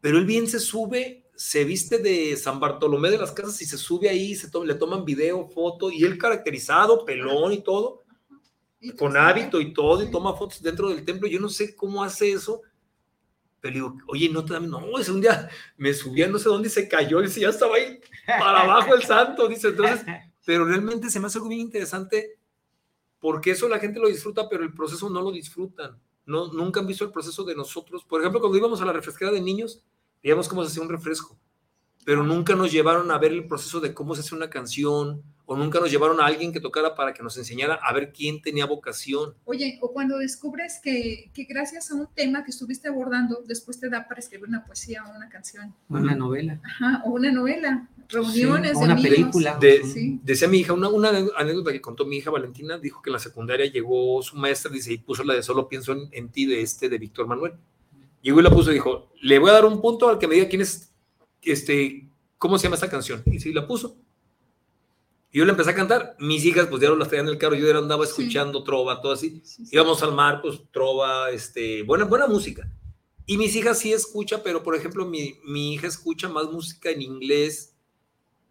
pero él bien se sube, se viste de San Bartolomé de las Casas y se sube ahí, se le toman video, foto, y él caracterizado, pelón y todo, con hábito y todo, y toma fotos dentro del templo. Yo no sé cómo hace eso, pero digo, oye, no te no, ese un día me subía no sé dónde y se cayó, y dice, ya estaba ahí para abajo el santo, dice, entonces, pero realmente se me hace algo bien interesante, porque eso la gente lo disfruta, pero el proceso no lo disfrutan no, nunca han visto el proceso de nosotros. Por ejemplo, cuando íbamos a la refresquera de niños, veíamos cómo se hacía un refresco, pero nunca nos llevaron a ver el proceso de cómo se hace una canción o nunca nos llevaron a alguien que tocara para que nos enseñara a ver quién tenía vocación. Oye, o cuando descubres que, que gracias a un tema que estuviste abordando, después te da para escribir una poesía o una canción. Una novela. Ajá, o una novela. Reuniones o una película. Decía mi hija, una, una, anécdota que contó mi hija Valentina, dijo que en la secundaria llegó su maestra dice, y puso la de Solo pienso en, en ti de este, de Víctor Manuel. Llegó y la puso y dijo, le voy a dar un punto al que me diga quién es, este, cómo se llama esta canción. Y sí, la puso. Y yo le empecé a cantar. Mis hijas, pues ya no las traían en el carro. Yo andaba escuchando trova, todo así. Íbamos al mar, pues trova, este, buena, buena música. Y mis hijas sí escuchan, pero por ejemplo, mi, mi hija escucha más música en inglés,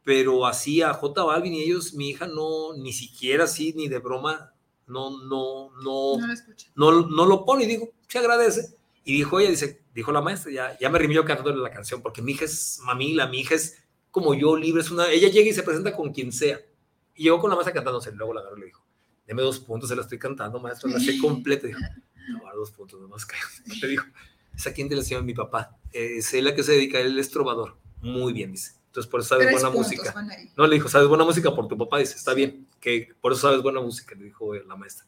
pero así a J Balvin y ellos, mi hija no, ni siquiera así, ni de broma, no, no, no, no, no, lo pone y digo, se agradece. Y dijo ella, dice, dijo la maestra, ya, ya me rimió cantándole la canción, porque mi hija es mamila, mi hija es como yo, libre, es una, ella llega y se presenta con quien sea. Y llegó con la maestra cantándose, luego la agarró y le dijo, deme dos puntos, se la estoy cantando, maestro, la sé completa. Dijo, no, dos puntos, nomás Le dijo, ¿es a quién te la enseñó mi papá? Es él a que se dedica, él es trovador. Muy bien, dice. Entonces, por eso sabes buena música. No, le dijo, sabes buena música por tu papá. Dice, está bien, que por eso sabes buena música, le dijo la maestra.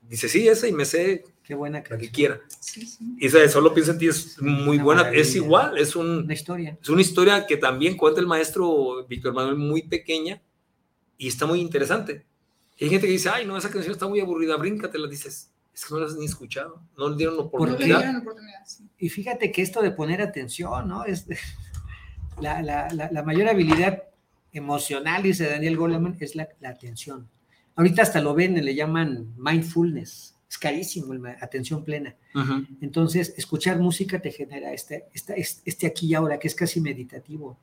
Dice, sí, esa y me sé Qué buena la que quiera. Sí, sí. Y esa solo piensa en ti es muy buena. Es igual, es un, una historia. Es una historia que también cuenta el maestro Víctor Manuel muy pequeña y está muy interesante. Y hay gente que dice, ay, no, esa canción está muy aburrida, bríncatela, dices, es que no la has ni escuchado, no le dieron oportunidad. No le oportunidad Y fíjate que esto de poner atención, ¿no? Es la, la, la, mayor habilidad emocional, dice Daniel Goleman, es la, atención. Ahorita hasta lo ven, le llaman mindfulness. Es carísimo, la atención plena. Entonces, escuchar música te genera este, este, este aquí y ahora, que es casi meditativo.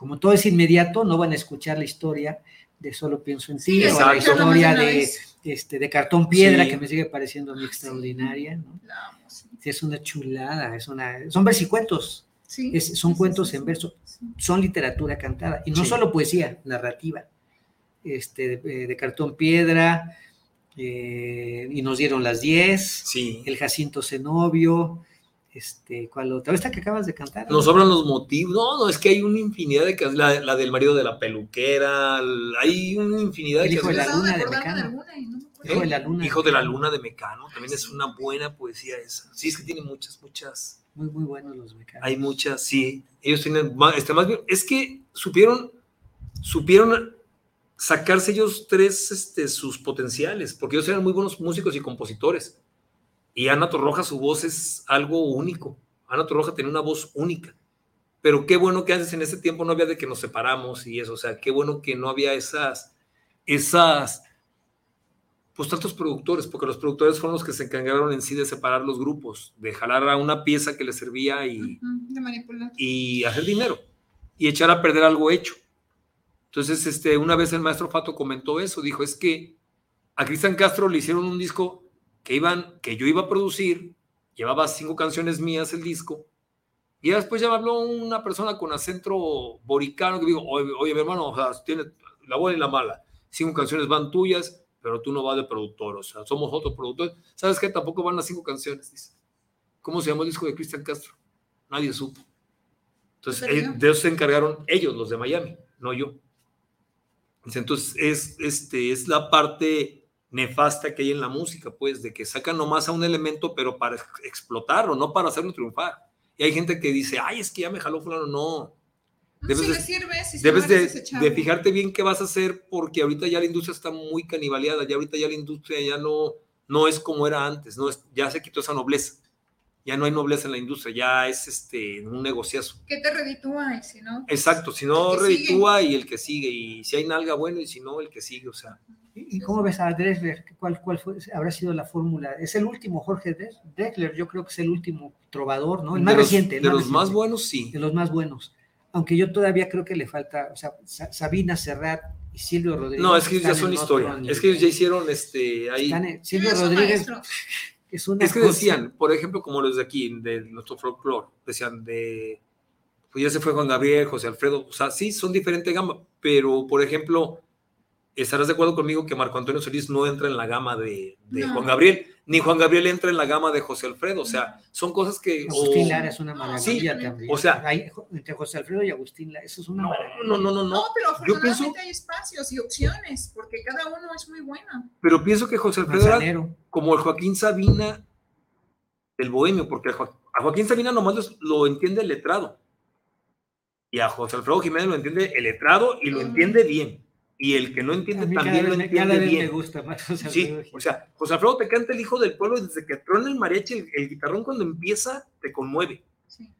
Como todo es inmediato, no van a escuchar la historia de Solo pienso en ti, o la historia de, este, de Cartón Piedra, que me sigue pareciendo muy extraordinaria. ¿no? Es una chulada, es una, son versicuentos, es, son cuentos en verso, son literatura cantada, y no solo poesía, narrativa, este, de, Cartón Piedra, eh, y nos dieron las 10, el Jacinto Zenobio, este, ¿cuál otra? Esta que acabas de cantar. Nos sobran los motivos. No, no, es que hay una infinidad de canciones. La, la, del marido de la peluquera. hay una infinidad de Hijo de la luna de Mecano. Hijo de la luna. Hijo de la luna de Mecano. También es una buena poesía esa. Sí, es que tiene muchas, muchas. Muy, muy buenos los mecanos. Hay muchas, sí. Ellos tienen este, más bien. Es que supieron, supieron sacarse ellos tres este, sus potenciales, porque ellos eran muy buenos músicos y compositores y Ana Torroja, su voz es algo único. Ana Torroja tiene una voz única. Pero qué bueno que antes en ese tiempo no había de que nos separamos y eso. O sea, qué bueno que no había esas, esas, pues tantos productores, porque los productores fueron los que se encargaron en sí de separar los grupos, de jalar a una pieza que les servía y, y hacer dinero y echar a perder algo hecho. Entonces, este, una vez el maestro Fato comentó eso, dijo, es que a Cristian Castro le hicieron un disco que, iban, que yo iba a producir, llevaba cinco canciones mías el disco, y después ya me habló una persona con acento boricano que dijo, oye, mi hermano, o sea, tiene la buena y la mala, cinco canciones van tuyas, pero tú no vas de productor, o sea, somos otros productores. ¿Sabes qué? Tampoco van las cinco canciones, dice. ¿Cómo se llamó el disco de Cristian Castro? Nadie supo. Entonces, de eso se encargaron ellos, los de Miami, no yo. Entonces, es, este, es la parte nefasta que hay en la música, pues, de que sacan nomás a un elemento, pero para explotarlo, no para hacerlo triunfar. Y hay gente que dice, ay, es que ya me jaló fulano. No. Debes, debes de, fijarte bien qué vas a hacer, porque ahorita ya la industria está muy canibaleada, ya ahorita ya la industria ya no, no es como era antes, no es, ya se quitó esa nobleza. Ya no hay nobleza en la industria, ya es este un negociazo. ¿Qué te reditúa? Y si no, Exacto, si no reditúa y el que sigue, y si hay nalga bueno y si no, el que sigue, o sea. ¿Y cómo ves a Drexler? ¿Cuál, cuál fue, habrá sido la fórmula? Es el último Jorge Drexler, yo creo que es el último trovador, ¿no? El más reciente. de los más buenos, sí. De los más buenos. Aunque yo todavía creo que le falta, o sea, Sabina Serrat y Silvio Rodríguez. No, es que ya son historia. Es que ellos ya hicieron este ahí. Silvio Rodríguez es una. Es que decían, por ejemplo, como los de aquí, de nuestro folclore, decían de. Pues ya se fue Juan Gabriel, José Alfredo. O sea, sí, son diferente gama, pero por ejemplo estarás de acuerdo conmigo que Marco Antonio Solís no entra en la gama de, Juan Gabriel, ni Juan Gabriel entra en la gama de José Alfredo, o sea, son cosas que... Agustín Lara es una maravilla también. O sea, entre José Alfredo y Agustín Lara, eso es una maravilla. No, no, no, no. No, pero afortunadamente hay espacios y opciones, porque cada uno es muy bueno. Pero pienso que José Alfredo era como el Joaquín Sabina del bohemio, porque a Joaquín Sabina nomás lo entiende el letrado. Y a José Alfredo Jiménez lo entiende el letrado y lo entiende bien y el que no entiende también lo entiende bien. Me gusta más sí, o sea, José Alfredo te canta el hijo del pueblo y desde que trona el mariachi, el, guitarrón cuando empieza te conmueve. Sí.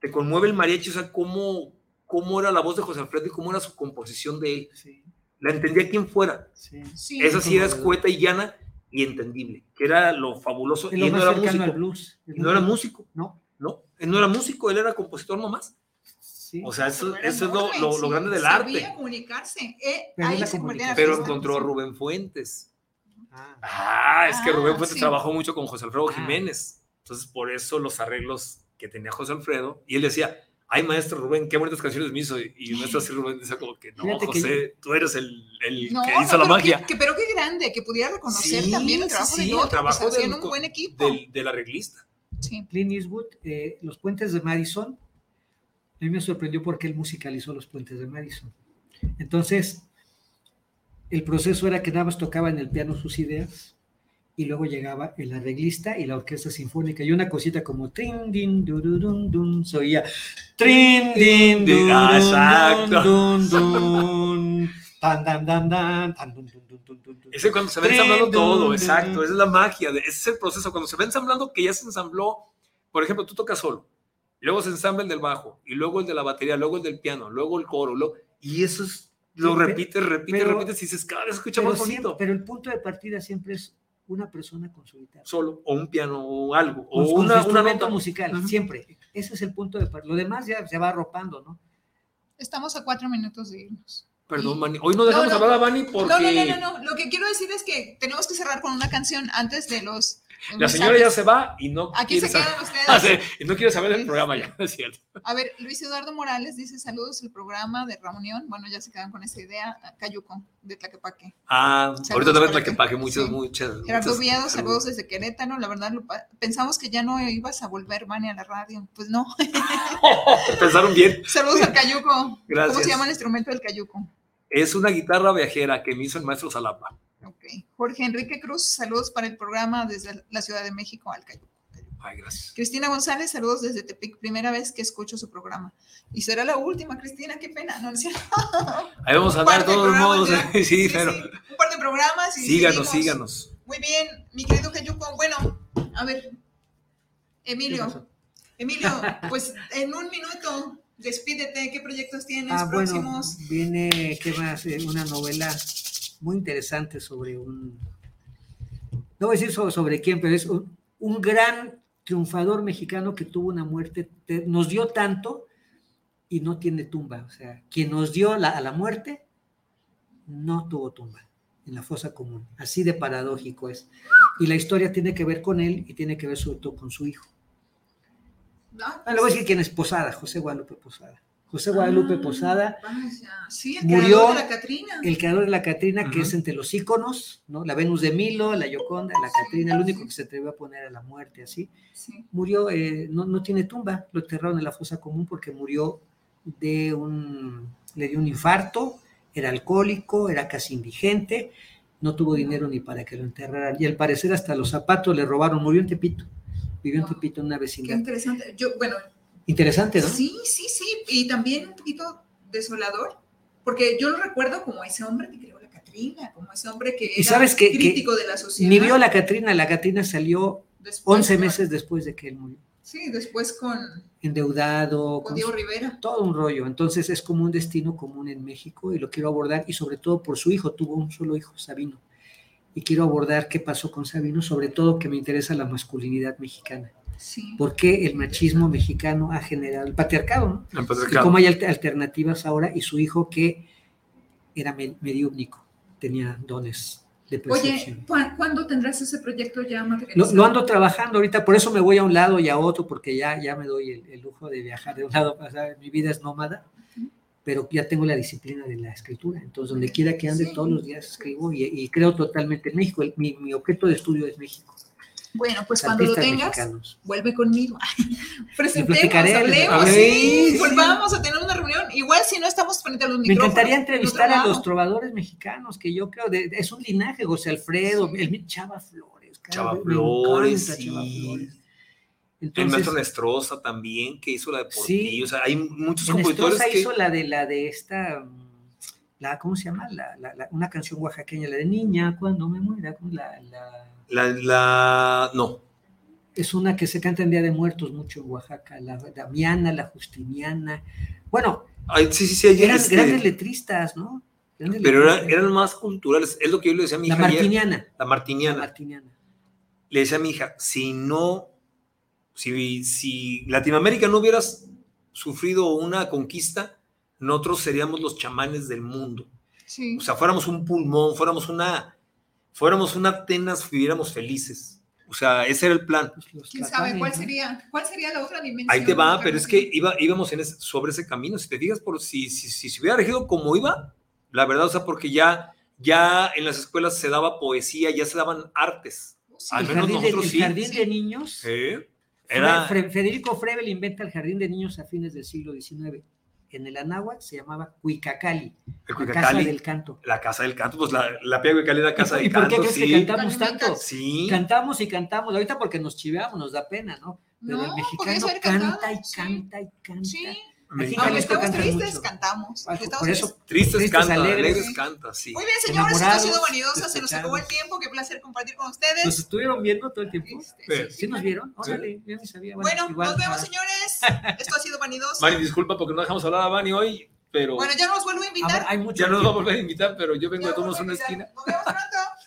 Te conmueve el mariachi, o sea, cómo, cómo era la voz de José Alfredo y cómo era su composición de él. Sí. La entendía quien fuera. Sí. Esa sí era escueta y llana y entendible, que era lo fabuloso. Y, él no era músico. Blues. no era músico. No. No, él no era músico, él era compositor nomás. O sea, eso, es lo, lo, grande del arte. comunicarse. Eh, pero, encontró a Rubén Fuentes. Ah, ah es que ah, Rubén Fuentes trabajó mucho con José Alfredo ah. Jiménez. Entonces, por eso los arreglos que tenía José Alfredo. Y él decía, ay, maestro Rubén, qué bonitas canciones me hizo. Y maestro así Rubén decía como que, no, José, tú eres el, el que hizo la magia. Que, pero qué grande, que pudiera reconocer también el trabajo de otro, trabajo del, un buen equipo. Del, del arreglista. Sí. Clint Eastwood, eh, Los Puentes de Madison, a mí me sorprendió porque él musicalizó los puentes de Madison. Entonces, el proceso era que nada más tocaba en el piano sus ideas y luego llegaba el arreglista y la orquesta sinfónica. Y una cosita como trin din dun dun se oía trin din dun dun dun tan dan dan dan tan dun dun dun dun ese cuando se va ensamblando todo exacto esa es la magia ese es el proceso cuando se va ensamblando que ya se ensambló por ejemplo tú tocas solo luego se ensambla el del bajo, y luego el de la batería, luego el del piano, luego el coro, y eso es, lo repites, repites, repites, y dices, cada vez escucha más bonito. pero el punto de partida siempre es una persona con su guitarra. Solo, o un piano, o algo, o una, una nota musical, siempre. Ese es el punto de partida. Lo demás ya se va arropando, ¿no? Estamos a cuatro minutos de irnos. Perdón, Mani. Hoy no dejamos hablar a Bani porque... No, no, no, no, Lo que quiero decir es que tenemos que cerrar con una canción antes de los la señora ya se va y no Aquí se quedan ustedes. y no quiere saber del programa ya, es cierto. A ver, Luis Eduardo Morales dice saludos el programa de reunión. Bueno, ya se quedan con esa idea. Cayuco, de Tlaquepaque. Ah, ahorita también Tlaquepaque, muchas, muchas. Gerardo Villado, saludos desde Querétaro. La verdad, pensamos que ya no ibas a volver, Vani, a la radio. Pues no. Pensaron bien. Saludos al Cayuco. Gracias. ¿Cómo se llama el instrumento del Cayuco? Es una guitarra viajera que me hizo el maestro Salapa. Jorge Enrique Cruz, saludos para el programa desde la Ciudad de México al Ay, gracias. Cristina González, saludos desde Tepic, primera vez que escucho su programa. Y será la última, Cristina, qué pena, ¿no? Ahí vamos a andar de todos modos. Sí, pero... Un par de programas. Y síganos, síganos. Muy bien, mi querido Cayuco. Bueno, a ver, Emilio. Emilio, pues en un minuto, despídete, ¿qué proyectos tienes ah, próximos? Bueno, viene, ¿qué más? Una novela muy interesante sobre un, no voy a decir sobre, quién, pero es un, gran triunfador mexicano que tuvo una muerte, nos dio tanto y no tiene tumba. O sea, quien nos dio la, a la muerte no tuvo tumba en la fosa común. Así de paradójico es. Y la historia tiene que ver con él y tiene que ver sobre todo con su hijo. No, ah, le voy a decir quién es Posada, José Guadalupe Posada. José Guadalupe ah, Posada sí, el murió, creador de la Catrina. El creador de la Catrina, que es entre los íconos, ¿no? La Venus de Milo, la Yoconda, la Catrina, el único que se atrevió a poner a la muerte así. Murió, eh, no, no, tiene tumba, lo enterraron en la fosa común porque murió de un, le dio un infarto, era alcohólico, era casi indigente, no tuvo dinero ni para que lo enterraran. Y al parecer hasta los zapatos le robaron, murió en Tepito, vivió en Tepito en una vecindad. Qué interesante. Yo, bueno, Interesante, ¿no? Sí, sí, sí, y también un poquito desolador, porque yo lo recuerdo como ese hombre que creó la Catrina, como ese hombre que era sabes crítico de la sociedad. Ni vio la Catrina, la Catrina salió 11 meses después de que él murió. Sí, después con... Endeudado. Con, Diego Rivera. Todo un rollo. Entonces es como un destino común en México y lo quiero abordar y sobre todo por su hijo, tuvo un solo hijo, Sabino. Y quiero abordar qué pasó con Sabino, sobre todo que me interesa la masculinidad mexicana por qué el machismo mexicano ha generado el patriarcado, ¿no? Y cómo hay alternativas ahora y su hijo que era mediúnico, tenía dones de percepción. Oye, ¿cuándo tendrás ese proyecto ya materializado? Lo, ando trabajando ahorita, por eso me voy a un lado y a otro, porque ya, ya me doy el, lujo de viajar de un lado, mi vida es nómada, pero ya tengo la disciplina de la escritura, entonces donde quiera que ande todos los días escribo y, creo totalmente en México, mi, mi objeto de estudio es México Bueno, pues cuando lo tengas, vuelve conmigo. Presentemos, hablemos, sí, volvamos a tener una reunión. Igual si no estamos frente a los micrófonos. Me encantaría entrevistar a los trovadores mexicanos, que yo creo, de, es un linaje, José Alfredo, el Chava Flores. Chava Flores, el maestro Nestrosa también, que hizo la de por sí. O sea, hay muchos compositores que... hizo la de la de esta, la, ¿cómo se llama? La, la, una canción oaxaqueña, la de Niña, cuando me muera, la, la... La, no. Es una que se canta en Día de Muertos mucho en Oaxaca, la Damiana, la Justiniana. Bueno, sí, sí, sí, eran grandes letristas, ¿no? Pero eran, más culturales, es lo que yo le decía a mi hija. La martiniana. la martiniana. La martiniana. Le decía a mi hija, si no si, Latinoamérica no hubiera sufrido una conquista, nosotros seríamos los chamanes del mundo. O sea, fuéramos un pulmón, fuéramos una, fuéramos una Atenas, viviéramos felices. O sea, ese era el plan. Pues ¿Quién sabe cuál sería, cuál sería la otra dimensión? Ahí te va, pero es que iba, íbamos en sobre ese camino. Si te digas, por si, si, si, se hubiera regido como iba, la verdad, o sea, porque ya, ya en las escuelas se daba poesía, ya se daban artes. Al menos nosotros sí. El jardín de niños. Federico Frebel inventa el jardín de niños a fines del siglo XIX. En el Anáhuac se llamaba Cuicacali, la casa del canto. La casa del canto, pues la, la Pia Cuicacali era casa del canto. ¿Y por qué crees que cantamos tanto? Sí. Cantamos y cantamos, ahorita porque nos chiveamos, nos da pena, ¿no? Pero el mexicano canta y canta y canta. Sí. Aunque estemos tristes, cantamos. Por eso, tristes, canta, alegres. canta, sí. Muy bien, señores, esto ha sido vanidosa, se nos acabó el tiempo, qué placer compartir con ustedes. ¿Nos estuvieron viendo todo el tiempo? ¿Sí, nos vieron? Órale, yo ni sabía. Bueno, nos vemos, señores. Esto ha sido vanidoso. Mari, disculpa porque no dejamos hablar a Vani hoy, pero... Bueno, ya nos vuelvo a invitar. ya nos va a volver a invitar, pero yo vengo a tomarnos una esquina. Nos vemos pronto.